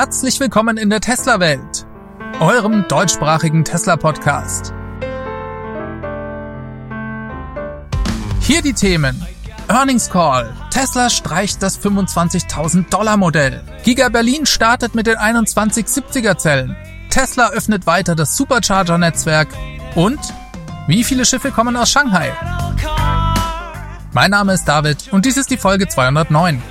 Herzlich willkommen in der Tesla-Welt, eurem deutschsprachigen Tesla-Podcast. Hier die Themen. Earnings Call. Tesla streicht das 25.000 Dollar Modell. Giga Berlin startet mit den 2170er Zellen. Tesla öffnet weiter das Supercharger-Netzwerk. Und wie viele Schiffe kommen aus Shanghai? Mein Name ist David und dies ist die Folge 209.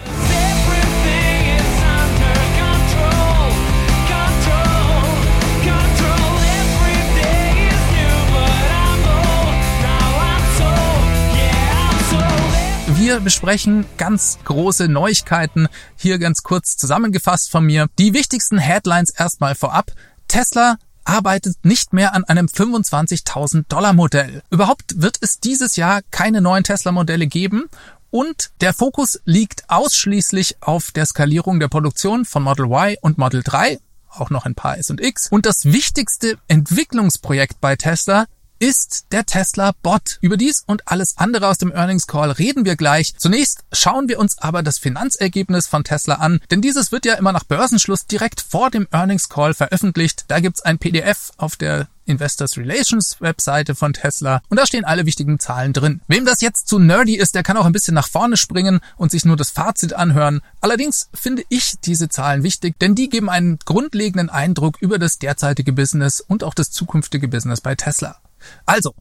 Wir besprechen ganz große Neuigkeiten. Hier ganz kurz zusammengefasst von mir. Die wichtigsten Headlines erstmal vorab. Tesla arbeitet nicht mehr an einem 25.000 Dollar Modell. Überhaupt wird es dieses Jahr keine neuen Tesla Modelle geben und der Fokus liegt ausschließlich auf der Skalierung der Produktion von Model Y und Model 3, auch noch ein paar S und X. Und das wichtigste Entwicklungsprojekt bei Tesla ist der Tesla Bot. Über dies und alles andere aus dem Earnings Call reden wir gleich. Zunächst schauen wir uns aber das Finanzergebnis von Tesla an, denn dieses wird ja immer nach Börsenschluss direkt vor dem Earnings Call veröffentlicht. Da gibt's ein PDF auf der Investors Relations Webseite von Tesla und da stehen alle wichtigen Zahlen drin. Wem das jetzt zu nerdy ist, der kann auch ein bisschen nach vorne springen und sich nur das Fazit anhören. Allerdings finde ich diese Zahlen wichtig, denn die geben einen grundlegenden Eindruck über das derzeitige Business und auch das zukünftige Business bei Tesla. Also,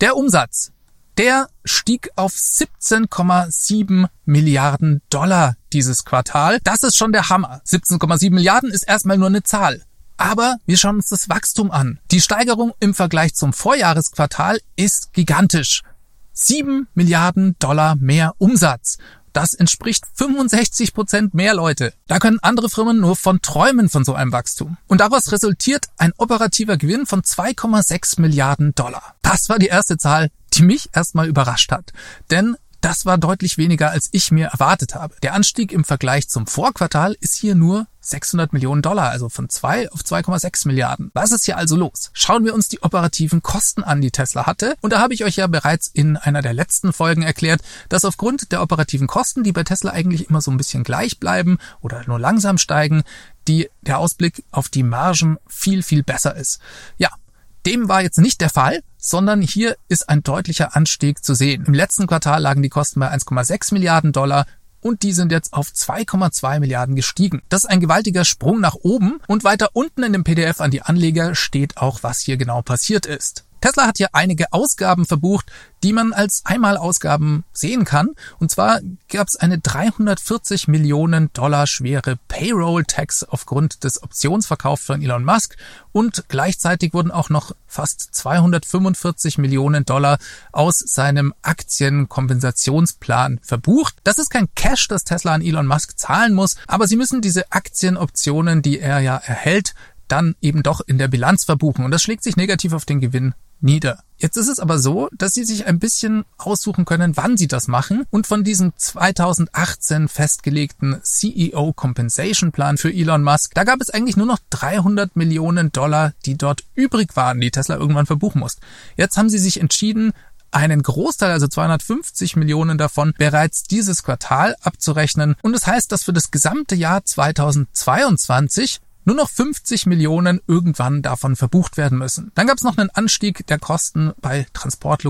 der Umsatz, der stieg auf 17,7 Milliarden Dollar dieses Quartal. Das ist schon der Hammer. 17,7 Milliarden ist erstmal nur eine Zahl. Aber wir schauen uns das Wachstum an. Die Steigerung im Vergleich zum Vorjahresquartal ist gigantisch. 7 Milliarden Dollar mehr Umsatz. Das entspricht 65 Prozent mehr Leute. Da können andere Firmen nur von träumen von so einem Wachstum. Und daraus resultiert ein operativer Gewinn von 2,6 Milliarden Dollar. Das war die erste Zahl, die mich erstmal überrascht hat. Denn das war deutlich weniger, als ich mir erwartet habe. Der Anstieg im Vergleich zum Vorquartal ist hier nur 600 Millionen Dollar, also von 2 auf 2,6 Milliarden. Was ist hier also los? Schauen wir uns die operativen Kosten an, die Tesla hatte. Und da habe ich euch ja bereits in einer der letzten Folgen erklärt, dass aufgrund der operativen Kosten, die bei Tesla eigentlich immer so ein bisschen gleich bleiben oder nur langsam steigen, die, der Ausblick auf die Margen viel, viel besser ist. Ja, dem war jetzt nicht der Fall, sondern hier ist ein deutlicher Anstieg zu sehen. Im letzten Quartal lagen die Kosten bei 1,6 Milliarden Dollar und die sind jetzt auf 2,2 Milliarden gestiegen. Das ist ein gewaltiger Sprung nach oben und weiter unten in dem PDF an die Anleger steht auch, was hier genau passiert ist. Tesla hat hier einige Ausgaben verbucht, die man als Einmalausgaben sehen kann. Und zwar gab es eine 340 Millionen Dollar schwere Payroll-Tax aufgrund des Optionsverkaufs von Elon Musk und gleichzeitig wurden auch noch fast 245 Millionen Dollar aus seinem Aktienkompensationsplan verbucht. Das ist kein Cash, das Tesla an Elon Musk zahlen muss, aber sie müssen diese Aktienoptionen, die er ja erhält, dann eben doch in der Bilanz verbuchen. Und das schlägt sich negativ auf den Gewinn nieder. Jetzt ist es aber so, dass Sie sich ein bisschen aussuchen können, wann Sie das machen. Und von diesem 2018 festgelegten CEO Compensation Plan für Elon Musk, da gab es eigentlich nur noch 300 Millionen Dollar, die dort übrig waren, die Tesla irgendwann verbuchen muss. Jetzt haben Sie sich entschieden, einen Großteil, also 250 Millionen davon, bereits dieses Quartal abzurechnen. Und das heißt, dass für das gesamte Jahr 2022 nur noch 50 Millionen irgendwann davon verbucht werden müssen. Dann gab es noch einen Anstieg der Kosten bei Transport,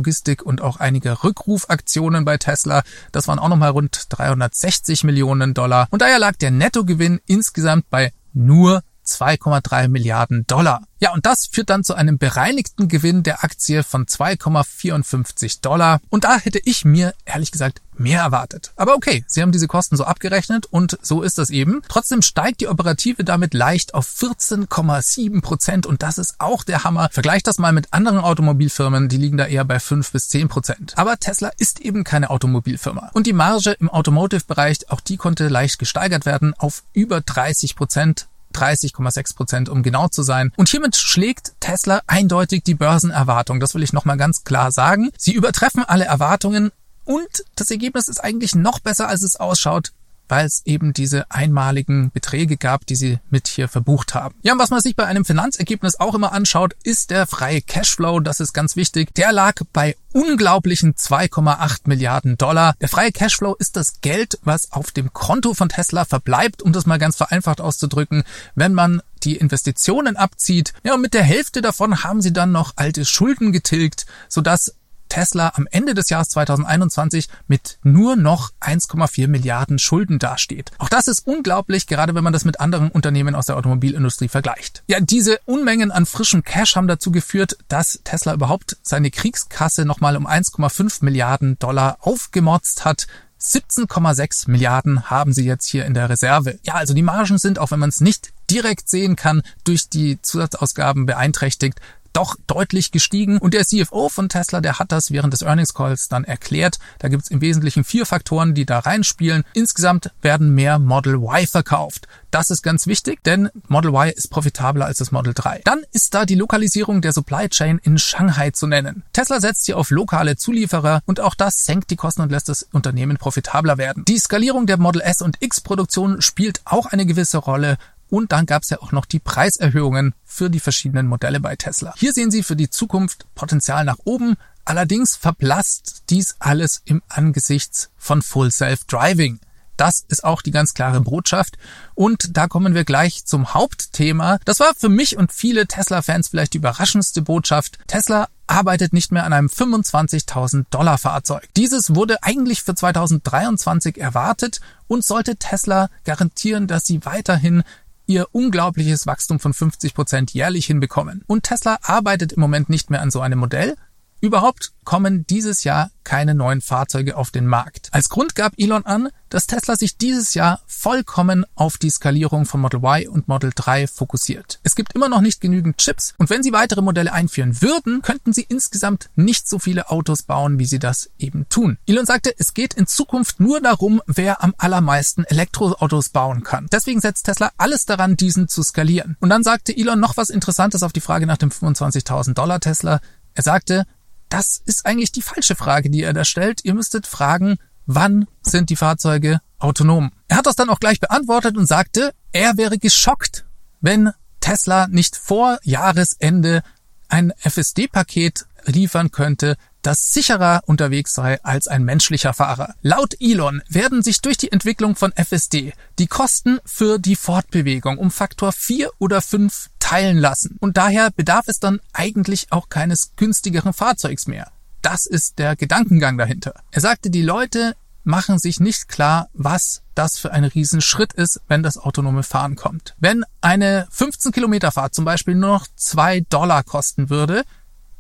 und auch einige Rückrufaktionen bei Tesla. Das waren auch nochmal rund 360 Millionen Dollar. Und daher lag der Nettogewinn insgesamt bei nur 2,3 Milliarden Dollar. Ja, und das führt dann zu einem bereinigten Gewinn der Aktie von 2,54 Dollar. Und da hätte ich mir ehrlich gesagt mehr erwartet. Aber okay, sie haben diese Kosten so abgerechnet und so ist das eben. Trotzdem steigt die Operative damit leicht auf 14,7 Prozent und das ist auch der Hammer. Vergleicht das mal mit anderen Automobilfirmen, die liegen da eher bei 5 bis 10 Prozent. Aber Tesla ist eben keine Automobilfirma. Und die Marge im Automotive-Bereich, auch die konnte leicht gesteigert werden auf über 30 Prozent 30,6 Prozent, um genau zu sein. Und hiermit schlägt Tesla eindeutig die Börsenerwartung. Das will ich nochmal ganz klar sagen. Sie übertreffen alle Erwartungen und das Ergebnis ist eigentlich noch besser, als es ausschaut weil es eben diese einmaligen Beträge gab, die sie mit hier verbucht haben. Ja, und was man sich bei einem Finanzergebnis auch immer anschaut, ist der freie Cashflow. Das ist ganz wichtig. Der lag bei unglaublichen 2,8 Milliarden Dollar. Der freie Cashflow ist das Geld, was auf dem Konto von Tesla verbleibt, um das mal ganz vereinfacht auszudrücken, wenn man die Investitionen abzieht. Ja, und mit der Hälfte davon haben sie dann noch alte Schulden getilgt, sodass Tesla am Ende des Jahres 2021 mit nur noch 1,4 Milliarden Schulden dasteht. Auch das ist unglaublich, gerade wenn man das mit anderen Unternehmen aus der Automobilindustrie vergleicht. Ja, diese Unmengen an frischem Cash haben dazu geführt, dass Tesla überhaupt seine Kriegskasse nochmal um 1,5 Milliarden Dollar aufgemotzt hat. 17,6 Milliarden haben sie jetzt hier in der Reserve. Ja, also die Margen sind, auch wenn man es nicht direkt sehen kann, durch die Zusatzausgaben beeinträchtigt doch deutlich gestiegen. Und der CFO von Tesla, der hat das während des Earnings Calls dann erklärt. Da gibt es im Wesentlichen vier Faktoren, die da reinspielen. Insgesamt werden mehr Model Y verkauft. Das ist ganz wichtig, denn Model Y ist profitabler als das Model 3. Dann ist da die Lokalisierung der Supply Chain in Shanghai zu nennen. Tesla setzt hier auf lokale Zulieferer und auch das senkt die Kosten und lässt das Unternehmen profitabler werden. Die Skalierung der Model S und X Produktion spielt auch eine gewisse Rolle und dann gab es ja auch noch die Preiserhöhungen für die verschiedenen Modelle bei Tesla. Hier sehen Sie für die Zukunft Potenzial nach oben. Allerdings verblasst dies alles im Angesichts von Full Self Driving. Das ist auch die ganz klare Botschaft. Und da kommen wir gleich zum Hauptthema. Das war für mich und viele Tesla-Fans vielleicht die überraschendste Botschaft. Tesla arbeitet nicht mehr an einem 25.000 Dollar Fahrzeug. Dieses wurde eigentlich für 2023 erwartet und sollte Tesla garantieren, dass sie weiterhin ihr unglaubliches Wachstum von 50 Prozent jährlich hinbekommen. Und Tesla arbeitet im Moment nicht mehr an so einem Modell. Überhaupt kommen dieses Jahr keine neuen Fahrzeuge auf den Markt. Als Grund gab Elon an, dass Tesla sich dieses Jahr vollkommen auf die Skalierung von Model Y und Model 3 fokussiert. Es gibt immer noch nicht genügend Chips und wenn sie weitere Modelle einführen würden, könnten sie insgesamt nicht so viele Autos bauen, wie sie das eben tun. Elon sagte, es geht in Zukunft nur darum, wer am allermeisten Elektroautos bauen kann. Deswegen setzt Tesla alles daran, diesen zu skalieren. Und dann sagte Elon noch was Interessantes auf die Frage nach dem 25.000 Dollar Tesla. Er sagte, das ist eigentlich die falsche Frage, die er da stellt. Ihr müsstet fragen, wann sind die Fahrzeuge autonom? Er hat das dann auch gleich beantwortet und sagte, er wäre geschockt, wenn Tesla nicht vor Jahresende ein FSD-Paket liefern könnte, das sicherer unterwegs sei als ein menschlicher Fahrer. Laut Elon werden sich durch die Entwicklung von FSD die Kosten für die Fortbewegung um Faktor 4 oder 5 teilen lassen. Und daher bedarf es dann eigentlich auch keines günstigeren Fahrzeugs mehr. Das ist der Gedankengang dahinter. Er sagte, die Leute machen sich nicht klar, was das für ein Riesenschritt ist, wenn das autonome Fahren kommt. Wenn eine 15 Kilometer Fahrt zum Beispiel nur noch zwei Dollar kosten würde,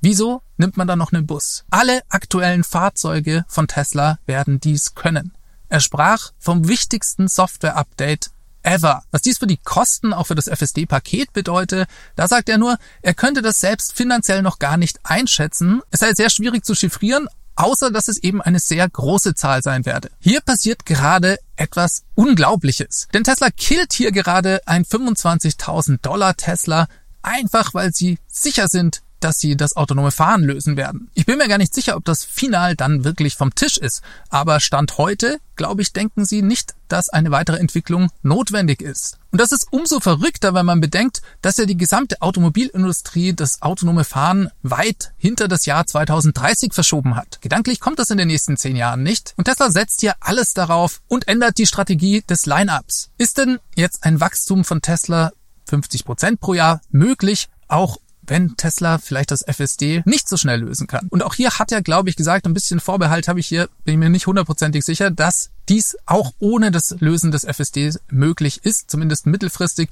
Wieso nimmt man dann noch einen Bus? Alle aktuellen Fahrzeuge von Tesla werden dies können. Er sprach vom wichtigsten Software-Update ever. Was dies für die Kosten auch für das FSD-Paket bedeutet, da sagt er nur, er könnte das selbst finanziell noch gar nicht einschätzen. Es sei sehr schwierig zu chiffrieren, außer dass es eben eine sehr große Zahl sein werde. Hier passiert gerade etwas Unglaubliches. Denn Tesla killt hier gerade ein 25.000 Dollar Tesla, einfach weil sie sicher sind, dass sie das autonome Fahren lösen werden. Ich bin mir gar nicht sicher, ob das final dann wirklich vom Tisch ist, aber Stand heute, glaube ich, denken sie nicht, dass eine weitere Entwicklung notwendig ist. Und das ist umso verrückter, wenn man bedenkt, dass ja die gesamte Automobilindustrie das autonome Fahren weit hinter das Jahr 2030 verschoben hat. Gedanklich kommt das in den nächsten zehn Jahren nicht. Und Tesla setzt hier alles darauf und ändert die Strategie des Line-Ups. Ist denn jetzt ein Wachstum von Tesla 50 Prozent pro Jahr möglich, auch wenn Tesla vielleicht das FSD nicht so schnell lösen kann. Und auch hier hat er, glaube ich, gesagt, ein bisschen Vorbehalt habe ich hier, bin ich mir nicht hundertprozentig sicher, dass dies auch ohne das Lösen des FSD möglich ist, zumindest mittelfristig.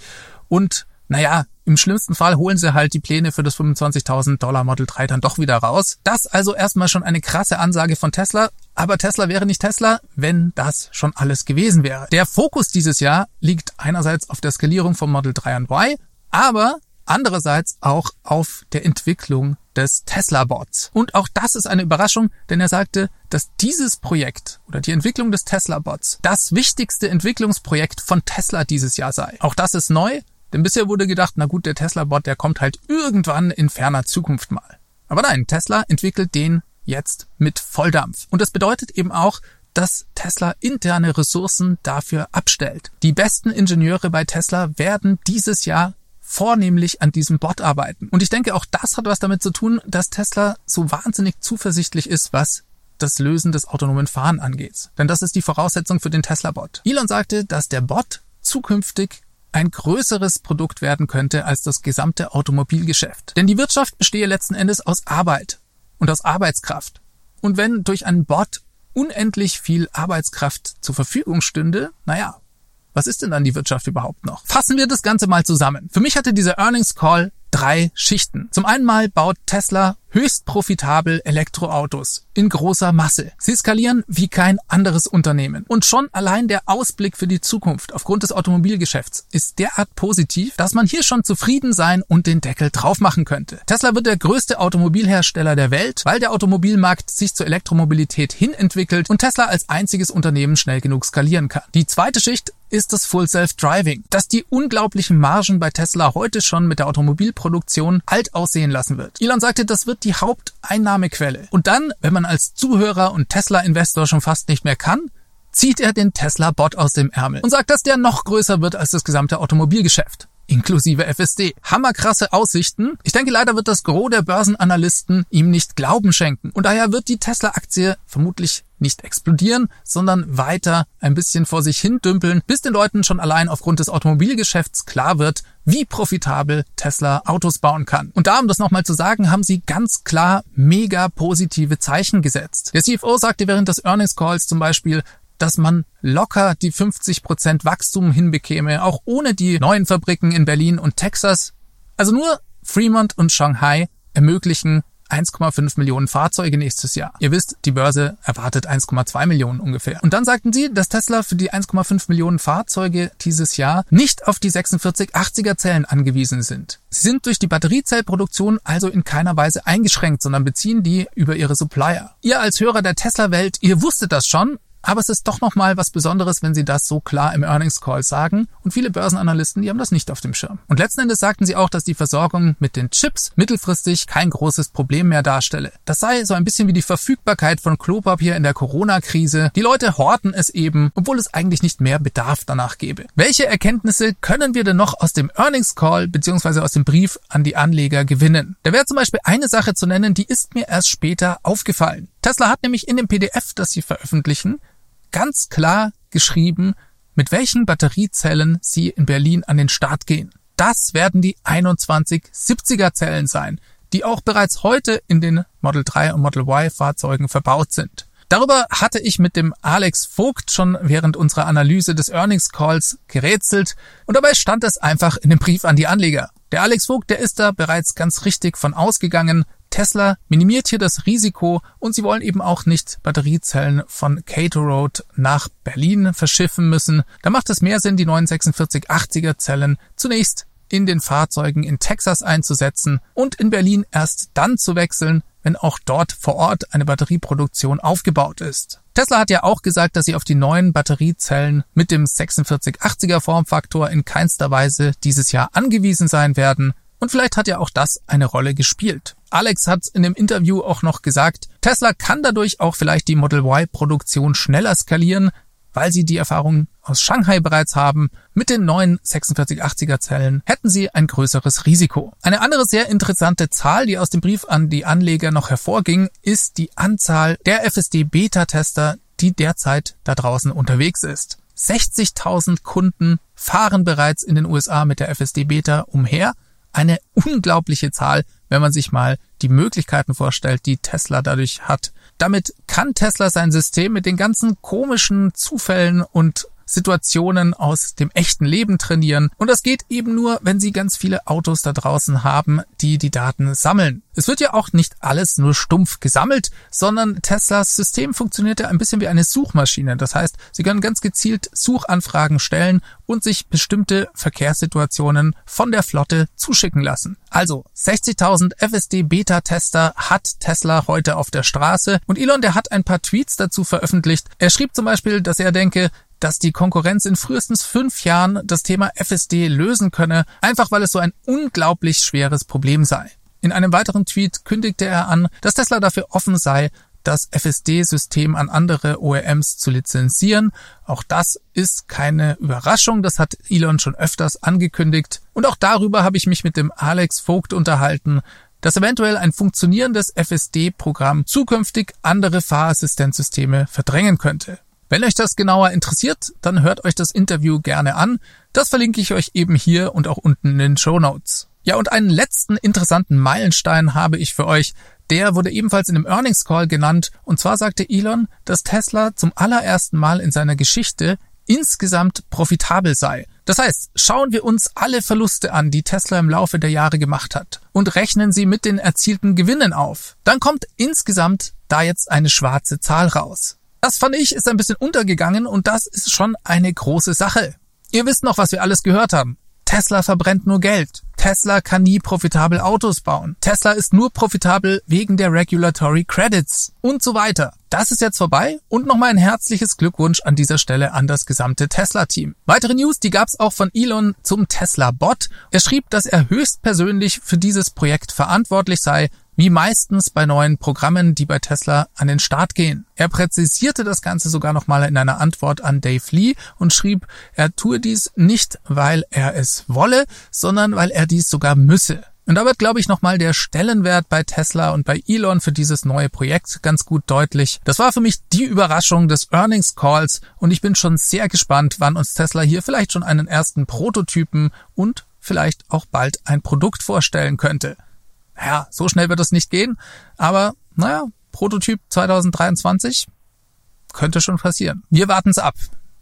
Und naja, im schlimmsten Fall holen sie halt die Pläne für das 25.000 Dollar Model 3 dann doch wieder raus. Das also erstmal schon eine krasse Ansage von Tesla. Aber Tesla wäre nicht Tesla, wenn das schon alles gewesen wäre. Der Fokus dieses Jahr liegt einerseits auf der Skalierung von Model 3 und Y, aber andererseits auch auf der Entwicklung des Tesla-Bots. Und auch das ist eine Überraschung, denn er sagte, dass dieses Projekt oder die Entwicklung des Tesla-Bots das wichtigste Entwicklungsprojekt von Tesla dieses Jahr sei. Auch das ist neu, denn bisher wurde gedacht, na gut, der Tesla-Bot, der kommt halt irgendwann in ferner Zukunft mal. Aber nein, Tesla entwickelt den jetzt mit Volldampf. Und das bedeutet eben auch, dass Tesla interne Ressourcen dafür abstellt. Die besten Ingenieure bei Tesla werden dieses Jahr vornehmlich an diesem Bot arbeiten. Und ich denke, auch das hat was damit zu tun, dass Tesla so wahnsinnig zuversichtlich ist, was das Lösen des autonomen Fahren angeht. Denn das ist die Voraussetzung für den Tesla-Bot. Elon sagte, dass der Bot zukünftig ein größeres Produkt werden könnte als das gesamte Automobilgeschäft. Denn die Wirtschaft bestehe letzten Endes aus Arbeit und aus Arbeitskraft. Und wenn durch einen Bot unendlich viel Arbeitskraft zur Verfügung stünde, naja, was ist denn dann die Wirtschaft überhaupt noch? Fassen wir das Ganze mal zusammen. Für mich hatte dieser Earnings Call drei Schichten. Zum einen mal baut Tesla höchst profitabel Elektroautos in großer Masse. Sie skalieren wie kein anderes Unternehmen. Und schon allein der Ausblick für die Zukunft aufgrund des Automobilgeschäfts ist derart positiv, dass man hier schon zufrieden sein und den Deckel drauf machen könnte. Tesla wird der größte Automobilhersteller der Welt, weil der Automobilmarkt sich zur Elektromobilität hin entwickelt und Tesla als einziges Unternehmen schnell genug skalieren kann. Die zweite Schicht ist das Full Self-Driving, das die unglaublichen Margen bei Tesla heute schon mit der Automobilproduktion alt aussehen lassen wird. Elon sagte, das wird die Haupteinnahmequelle. Und dann, wenn man als Zuhörer und Tesla-Investor schon fast nicht mehr kann, zieht er den Tesla-Bot aus dem Ärmel und sagt, dass der noch größer wird als das gesamte Automobilgeschäft inklusive FSD. Hammerkrasse Aussichten. Ich denke, leider wird das Gros der Börsenanalysten ihm nicht Glauben schenken. Und daher wird die Tesla-Aktie vermutlich nicht explodieren, sondern weiter ein bisschen vor sich hin dümpeln, bis den Leuten schon allein aufgrund des Automobilgeschäfts klar wird, wie profitabel Tesla Autos bauen kann. Und da, um das nochmal zu sagen, haben sie ganz klar mega positive Zeichen gesetzt. Der CFO sagte während des Earnings Calls zum Beispiel, dass man locker die 50 Prozent Wachstum hinbekäme, auch ohne die neuen Fabriken in Berlin und Texas. Also nur Fremont und Shanghai ermöglichen 1,5 Millionen Fahrzeuge nächstes Jahr. Ihr wisst, die Börse erwartet 1,2 Millionen ungefähr. Und dann sagten sie, dass Tesla für die 1,5 Millionen Fahrzeuge dieses Jahr nicht auf die 4680er Zellen angewiesen sind. Sie sind durch die Batteriezellproduktion also in keiner Weise eingeschränkt, sondern beziehen die über ihre Supplier. Ihr als Hörer der Tesla-Welt, ihr wusstet das schon, aber es ist doch nochmal was Besonderes, wenn sie das so klar im Earnings Call sagen. Und viele Börsenanalysten, die haben das nicht auf dem Schirm. Und letzten Endes sagten sie auch, dass die Versorgung mit den Chips mittelfristig kein großes Problem mehr darstelle. Das sei so ein bisschen wie die Verfügbarkeit von Klopapier in der Corona-Krise. Die Leute horten es eben, obwohl es eigentlich nicht mehr Bedarf danach gäbe. Welche Erkenntnisse können wir denn noch aus dem Earnings Call bzw. aus dem Brief an die Anleger gewinnen? Da wäre zum Beispiel eine Sache zu nennen, die ist mir erst später aufgefallen. Tesla hat nämlich in dem PDF, das sie veröffentlichen, ganz klar geschrieben, mit welchen Batteriezellen sie in Berlin an den Start gehen. Das werden die 2170er Zellen sein, die auch bereits heute in den Model 3 und Model Y Fahrzeugen verbaut sind. Darüber hatte ich mit dem Alex Vogt schon während unserer Analyse des Earnings Calls gerätselt und dabei stand es einfach in dem Brief an die Anleger. Der Alex Vogt, der ist da bereits ganz richtig von ausgegangen, Tesla minimiert hier das Risiko und sie wollen eben auch nicht Batteriezellen von Cato Road nach Berlin verschiffen müssen. Da macht es mehr Sinn, die neuen 4680er Zellen zunächst in den Fahrzeugen in Texas einzusetzen und in Berlin erst dann zu wechseln, wenn auch dort vor Ort eine Batterieproduktion aufgebaut ist. Tesla hat ja auch gesagt, dass sie auf die neuen Batteriezellen mit dem 4680er Formfaktor in keinster Weise dieses Jahr angewiesen sein werden. Und vielleicht hat ja auch das eine Rolle gespielt. Alex hat in dem Interview auch noch gesagt, Tesla kann dadurch auch vielleicht die Model Y-Produktion schneller skalieren, weil sie die Erfahrung aus Shanghai bereits haben. Mit den neuen 4680er Zellen hätten sie ein größeres Risiko. Eine andere sehr interessante Zahl, die aus dem Brief an die Anleger noch hervorging, ist die Anzahl der FSD-Beta-Tester, die derzeit da draußen unterwegs ist. 60.000 Kunden fahren bereits in den USA mit der FSD Beta umher eine unglaubliche Zahl, wenn man sich mal die Möglichkeiten vorstellt, die Tesla dadurch hat. Damit kann Tesla sein System mit den ganzen komischen Zufällen und Situationen aus dem echten Leben trainieren. Und das geht eben nur, wenn Sie ganz viele Autos da draußen haben, die die Daten sammeln. Es wird ja auch nicht alles nur stumpf gesammelt, sondern Teslas System funktioniert ja ein bisschen wie eine Suchmaschine. Das heißt, Sie können ganz gezielt Suchanfragen stellen und sich bestimmte Verkehrssituationen von der Flotte zuschicken lassen. Also 60.000 FSD Beta-Tester hat Tesla heute auf der Straße und Elon, der hat ein paar Tweets dazu veröffentlicht. Er schrieb zum Beispiel, dass er denke, dass die Konkurrenz in frühestens fünf Jahren das Thema FSD lösen könne, einfach weil es so ein unglaublich schweres Problem sei. In einem weiteren Tweet kündigte er an, dass Tesla dafür offen sei, das FSD-System an andere OEMs zu lizenzieren. Auch das ist keine Überraschung, das hat Elon schon öfters angekündigt. Und auch darüber habe ich mich mit dem Alex Vogt unterhalten, dass eventuell ein funktionierendes FSD-Programm zukünftig andere Fahrassistenzsysteme verdrängen könnte. Wenn euch das genauer interessiert, dann hört euch das Interview gerne an. Das verlinke ich euch eben hier und auch unten in den Show Notes. Ja, und einen letzten interessanten Meilenstein habe ich für euch. Der wurde ebenfalls in einem Earnings Call genannt. Und zwar sagte Elon, dass Tesla zum allerersten Mal in seiner Geschichte insgesamt profitabel sei. Das heißt, schauen wir uns alle Verluste an, die Tesla im Laufe der Jahre gemacht hat und rechnen sie mit den erzielten Gewinnen auf. Dann kommt insgesamt da jetzt eine schwarze Zahl raus. Das fand ich ist ein bisschen untergegangen und das ist schon eine große Sache. Ihr wisst noch, was wir alles gehört haben. Tesla verbrennt nur Geld. Tesla kann nie profitabel Autos bauen. Tesla ist nur profitabel wegen der Regulatory Credits und so weiter. Das ist jetzt vorbei und nochmal ein herzliches Glückwunsch an dieser Stelle an das gesamte Tesla-Team. Weitere News, die gab's auch von Elon zum Tesla-Bot. Er schrieb, dass er höchstpersönlich für dieses Projekt verantwortlich sei, wie meistens bei neuen Programmen, die bei Tesla an den Start gehen. Er präzisierte das Ganze sogar nochmal in einer Antwort an Dave Lee und schrieb, er tue dies nicht, weil er es wolle, sondern weil er dies sogar müsse. Und da wird, glaube ich, nochmal der Stellenwert bei Tesla und bei Elon für dieses neue Projekt ganz gut deutlich. Das war für mich die Überraschung des Earnings Calls und ich bin schon sehr gespannt, wann uns Tesla hier vielleicht schon einen ersten Prototypen und vielleicht auch bald ein Produkt vorstellen könnte. Naja, so schnell wird es nicht gehen, aber naja, Prototyp 2023 könnte schon passieren. Wir warten es ab.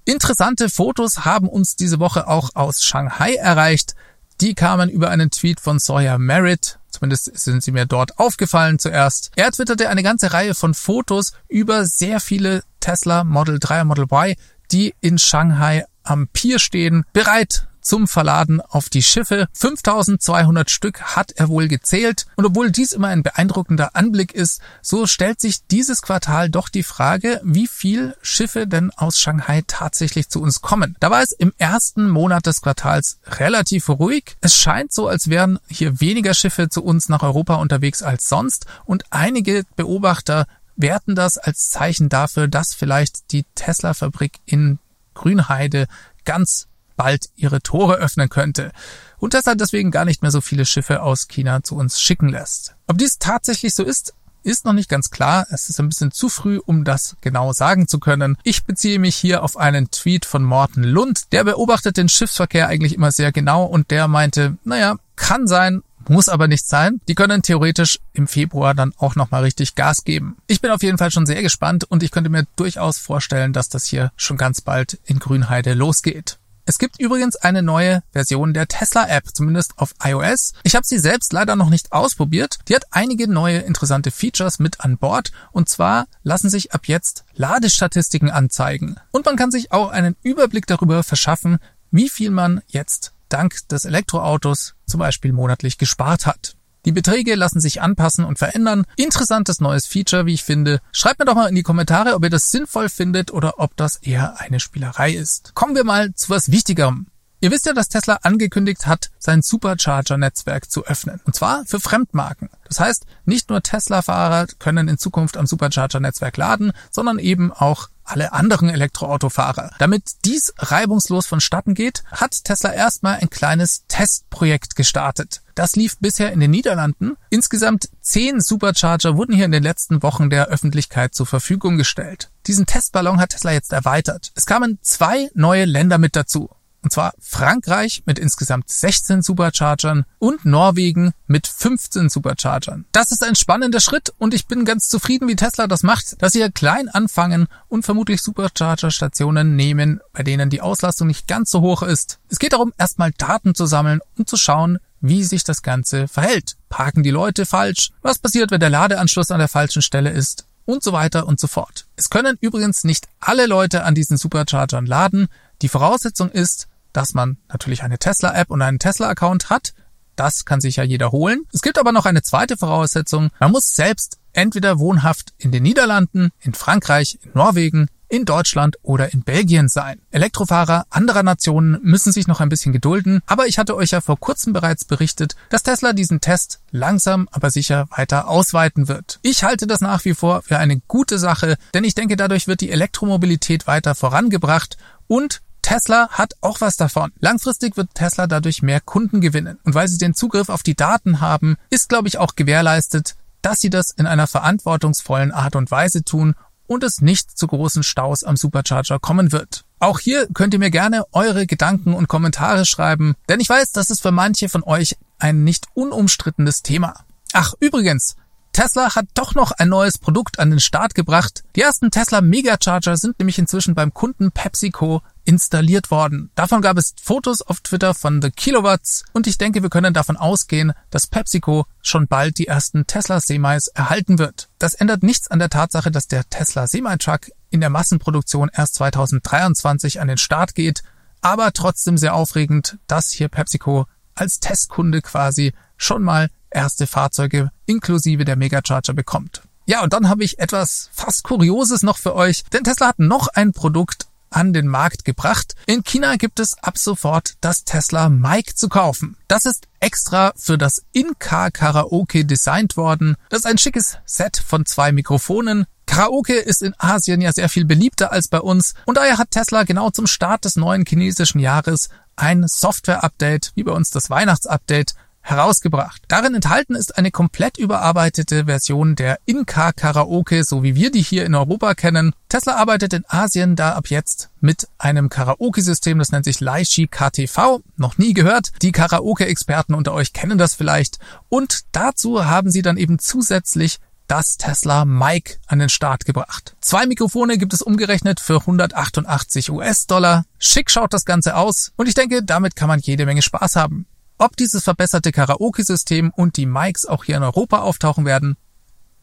Interessante Fotos haben uns diese Woche auch aus Shanghai erreicht. Die kamen über einen Tweet von Sawyer Merritt. Zumindest sind sie mir dort aufgefallen zuerst. Er twitterte eine ganze Reihe von Fotos über sehr viele Tesla Model 3 und Model Y, die in Shanghai am Pier stehen, bereit zum Verladen auf die Schiffe. 5200 Stück hat er wohl gezählt. Und obwohl dies immer ein beeindruckender Anblick ist, so stellt sich dieses Quartal doch die Frage, wie viel Schiffe denn aus Shanghai tatsächlich zu uns kommen. Da war es im ersten Monat des Quartals relativ ruhig. Es scheint so, als wären hier weniger Schiffe zu uns nach Europa unterwegs als sonst. Und einige Beobachter werten das als Zeichen dafür, dass vielleicht die Tesla-Fabrik in Grünheide ganz bald ihre Tore öffnen könnte und deshalb deswegen gar nicht mehr so viele Schiffe aus China zu uns schicken lässt. Ob dies tatsächlich so ist, ist noch nicht ganz klar. Es ist ein bisschen zu früh, um das genau sagen zu können. Ich beziehe mich hier auf einen Tweet von Morten Lund. Der beobachtet den Schiffsverkehr eigentlich immer sehr genau und der meinte, naja, kann sein, muss aber nicht sein. Die können theoretisch im Februar dann auch nochmal richtig Gas geben. Ich bin auf jeden Fall schon sehr gespannt und ich könnte mir durchaus vorstellen, dass das hier schon ganz bald in Grünheide losgeht. Es gibt übrigens eine neue Version der Tesla-App, zumindest auf iOS. Ich habe sie selbst leider noch nicht ausprobiert. Die hat einige neue interessante Features mit an Bord. Und zwar lassen sich ab jetzt Ladestatistiken anzeigen. Und man kann sich auch einen Überblick darüber verschaffen, wie viel man jetzt dank des Elektroautos zum Beispiel monatlich gespart hat. Die Beträge lassen sich anpassen und verändern. Interessantes neues Feature, wie ich finde. Schreibt mir doch mal in die Kommentare, ob ihr das sinnvoll findet oder ob das eher eine Spielerei ist. Kommen wir mal zu was Wichtigerem. Ihr wisst ja, dass Tesla angekündigt hat, sein Supercharger-Netzwerk zu öffnen. Und zwar für Fremdmarken. Das heißt, nicht nur Tesla-Fahrer können in Zukunft am Supercharger-Netzwerk laden, sondern eben auch alle anderen Elektroautofahrer. Damit dies reibungslos vonstatten geht, hat Tesla erstmal ein kleines Testprojekt gestartet. Das lief bisher in den Niederlanden. Insgesamt zehn Supercharger wurden hier in den letzten Wochen der Öffentlichkeit zur Verfügung gestellt. Diesen Testballon hat Tesla jetzt erweitert. Es kamen zwei neue Länder mit dazu. Und zwar Frankreich mit insgesamt 16 Superchargern und Norwegen mit 15 Superchargern. Das ist ein spannender Schritt und ich bin ganz zufrieden, wie Tesla das macht, dass sie ja klein anfangen und vermutlich Supercharger-Stationen nehmen, bei denen die Auslastung nicht ganz so hoch ist. Es geht darum, erstmal Daten zu sammeln und zu schauen, wie sich das Ganze verhält. Parken die Leute falsch? Was passiert, wenn der Ladeanschluss an der falschen Stelle ist? Und so weiter und so fort. Es können übrigens nicht alle Leute an diesen Superchargern laden. Die Voraussetzung ist, dass man natürlich eine Tesla-App und einen Tesla-Account hat. Das kann sich ja jeder holen. Es gibt aber noch eine zweite Voraussetzung. Man muss selbst entweder wohnhaft in den Niederlanden, in Frankreich, in Norwegen, in Deutschland oder in Belgien sein. Elektrofahrer anderer Nationen müssen sich noch ein bisschen gedulden, aber ich hatte euch ja vor kurzem bereits berichtet, dass Tesla diesen Test langsam aber sicher weiter ausweiten wird. Ich halte das nach wie vor für eine gute Sache, denn ich denke, dadurch wird die Elektromobilität weiter vorangebracht und Tesla hat auch was davon. Langfristig wird Tesla dadurch mehr Kunden gewinnen. Und weil sie den Zugriff auf die Daten haben, ist, glaube ich, auch gewährleistet, dass sie das in einer verantwortungsvollen Art und Weise tun und es nicht zu großen Staus am Supercharger kommen wird. Auch hier könnt ihr mir gerne eure Gedanken und Kommentare schreiben, denn ich weiß, das ist für manche von euch ein nicht unumstrittenes Thema. Ach, übrigens, Tesla hat doch noch ein neues Produkt an den Start gebracht. Die ersten Tesla Megacharger sind nämlich inzwischen beim Kunden PepsiCo installiert worden. Davon gab es Fotos auf Twitter von The Kilowatts und ich denke, wir können davon ausgehen, dass PepsiCo schon bald die ersten Tesla Semis erhalten wird. Das ändert nichts an der Tatsache, dass der Tesla Semi-Truck in der Massenproduktion erst 2023 an den Start geht, aber trotzdem sehr aufregend, dass hier PepsiCo als Testkunde quasi schon mal erste Fahrzeuge inklusive der Megacharger bekommt. Ja, und dann habe ich etwas fast Kurioses noch für euch, denn Tesla hat noch ein Produkt an den Markt gebracht. In China gibt es ab sofort das Tesla Mic zu kaufen. Das ist extra für das In-Car Karaoke designt worden. Das ist ein schickes Set von zwei Mikrofonen. Karaoke ist in Asien ja sehr viel beliebter als bei uns und daher hat Tesla genau zum Start des neuen chinesischen Jahres ein Software-Update, wie bei uns das Weihnachtsupdate, herausgebracht. Darin enthalten ist eine komplett überarbeitete Version der In-Car Karaoke, so wie wir die hier in Europa kennen. Tesla arbeitet in Asien da ab jetzt mit einem Karaoke-System, das nennt sich Laishi KTV. Noch nie gehört. Die Karaoke-Experten unter euch kennen das vielleicht. Und dazu haben sie dann eben zusätzlich das Tesla Mic an den Start gebracht. Zwei Mikrofone gibt es umgerechnet für 188 US-Dollar. Schick schaut das Ganze aus und ich denke, damit kann man jede Menge Spaß haben. Ob dieses verbesserte Karaoke-System und die Mics auch hier in Europa auftauchen werden,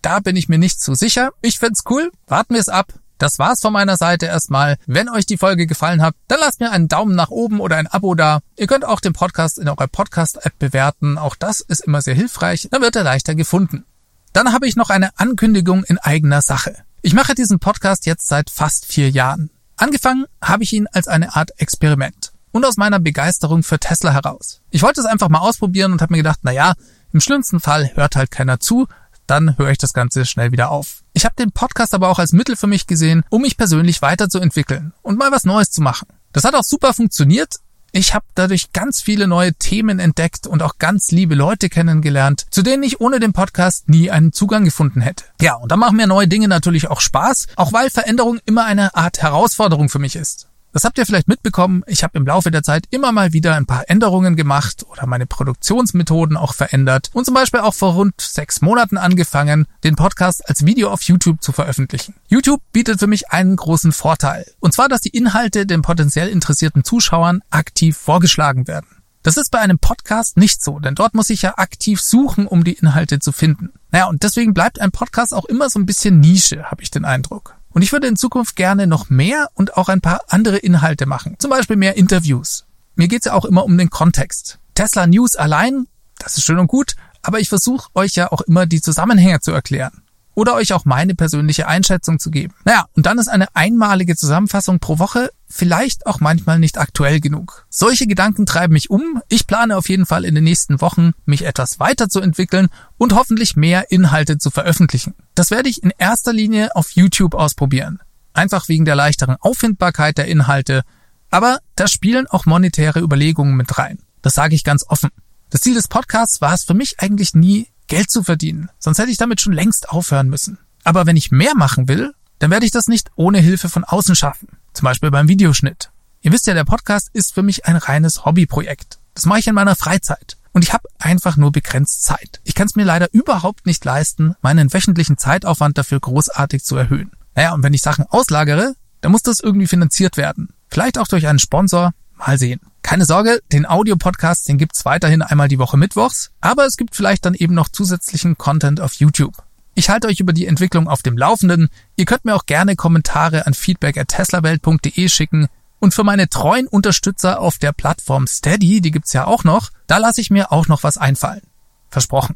da bin ich mir nicht so sicher. Ich find's cool. Warten wir es ab. Das war's von meiner Seite erstmal. Wenn euch die Folge gefallen hat, dann lasst mir einen Daumen nach oben oder ein Abo da. Ihr könnt auch den Podcast in eurer Podcast-App bewerten. Auch das ist immer sehr hilfreich. Dann wird er leichter gefunden. Dann habe ich noch eine Ankündigung in eigener Sache. Ich mache diesen Podcast jetzt seit fast vier Jahren. Angefangen habe ich ihn als eine Art Experiment und aus meiner Begeisterung für Tesla heraus. Ich wollte es einfach mal ausprobieren und habe mir gedacht, na ja, im schlimmsten Fall hört halt keiner zu, dann höre ich das Ganze schnell wieder auf. Ich habe den Podcast aber auch als Mittel für mich gesehen, um mich persönlich weiterzuentwickeln und mal was Neues zu machen. Das hat auch super funktioniert. Ich habe dadurch ganz viele neue Themen entdeckt und auch ganz liebe Leute kennengelernt, zu denen ich ohne den Podcast nie einen Zugang gefunden hätte. Ja, und da machen mir neue Dinge natürlich auch Spaß, auch weil Veränderung immer eine Art Herausforderung für mich ist. Das habt ihr vielleicht mitbekommen. Ich habe im Laufe der Zeit immer mal wieder ein paar Änderungen gemacht oder meine Produktionsmethoden auch verändert und zum Beispiel auch vor rund sechs Monaten angefangen, den Podcast als Video auf YouTube zu veröffentlichen. YouTube bietet für mich einen großen Vorteil. Und zwar, dass die Inhalte den potenziell interessierten Zuschauern aktiv vorgeschlagen werden. Das ist bei einem Podcast nicht so, denn dort muss ich ja aktiv suchen, um die Inhalte zu finden. Naja, und deswegen bleibt ein Podcast auch immer so ein bisschen Nische, habe ich den Eindruck. Und ich würde in Zukunft gerne noch mehr und auch ein paar andere Inhalte machen. Zum Beispiel mehr Interviews. Mir geht's ja auch immer um den Kontext. Tesla News allein, das ist schön und gut, aber ich versuche euch ja auch immer die Zusammenhänge zu erklären oder euch auch meine persönliche Einschätzung zu geben. Naja, und dann ist eine einmalige Zusammenfassung pro Woche vielleicht auch manchmal nicht aktuell genug. Solche Gedanken treiben mich um. Ich plane auf jeden Fall in den nächsten Wochen, mich etwas weiterzuentwickeln und hoffentlich mehr Inhalte zu veröffentlichen. Das werde ich in erster Linie auf YouTube ausprobieren. Einfach wegen der leichteren Auffindbarkeit der Inhalte. Aber da spielen auch monetäre Überlegungen mit rein. Das sage ich ganz offen. Das Ziel des Podcasts war es für mich eigentlich nie, Geld zu verdienen. Sonst hätte ich damit schon längst aufhören müssen. Aber wenn ich mehr machen will, dann werde ich das nicht ohne Hilfe von außen schaffen. Zum Beispiel beim Videoschnitt. Ihr wisst ja, der Podcast ist für mich ein reines Hobbyprojekt. Das mache ich in meiner Freizeit. Und ich habe einfach nur begrenzt Zeit. Ich kann es mir leider überhaupt nicht leisten, meinen wöchentlichen Zeitaufwand dafür großartig zu erhöhen. Naja, und wenn ich Sachen auslagere, dann muss das irgendwie finanziert werden. Vielleicht auch durch einen Sponsor. Mal sehen. Keine Sorge, den Audio-Podcast, den gibt's weiterhin einmal die Woche mittwochs, aber es gibt vielleicht dann eben noch zusätzlichen Content auf YouTube. Ich halte euch über die Entwicklung auf dem Laufenden. Ihr könnt mir auch gerne Kommentare an feedback@teslawelt.de schicken. Und für meine treuen Unterstützer auf der Plattform Steady, die gibt's ja auch noch, da lasse ich mir auch noch was einfallen. Versprochen.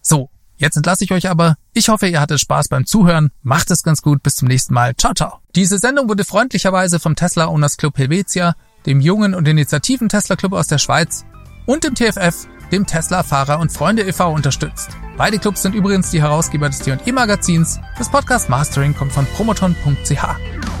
So, Jetzt entlasse ich euch aber. Ich hoffe, ihr hattet Spaß beim Zuhören. Macht es ganz gut. Bis zum nächsten Mal. Ciao, ciao. Diese Sendung wurde freundlicherweise vom Tesla Owners Club Helvetia, dem jungen und initiativen Tesla Club aus der Schweiz und dem TFF, dem Tesla Fahrer und Freunde e.V. unterstützt. Beide Clubs sind übrigens die Herausgeber des T&E Magazins. Das Podcast Mastering kommt von promoton.ch.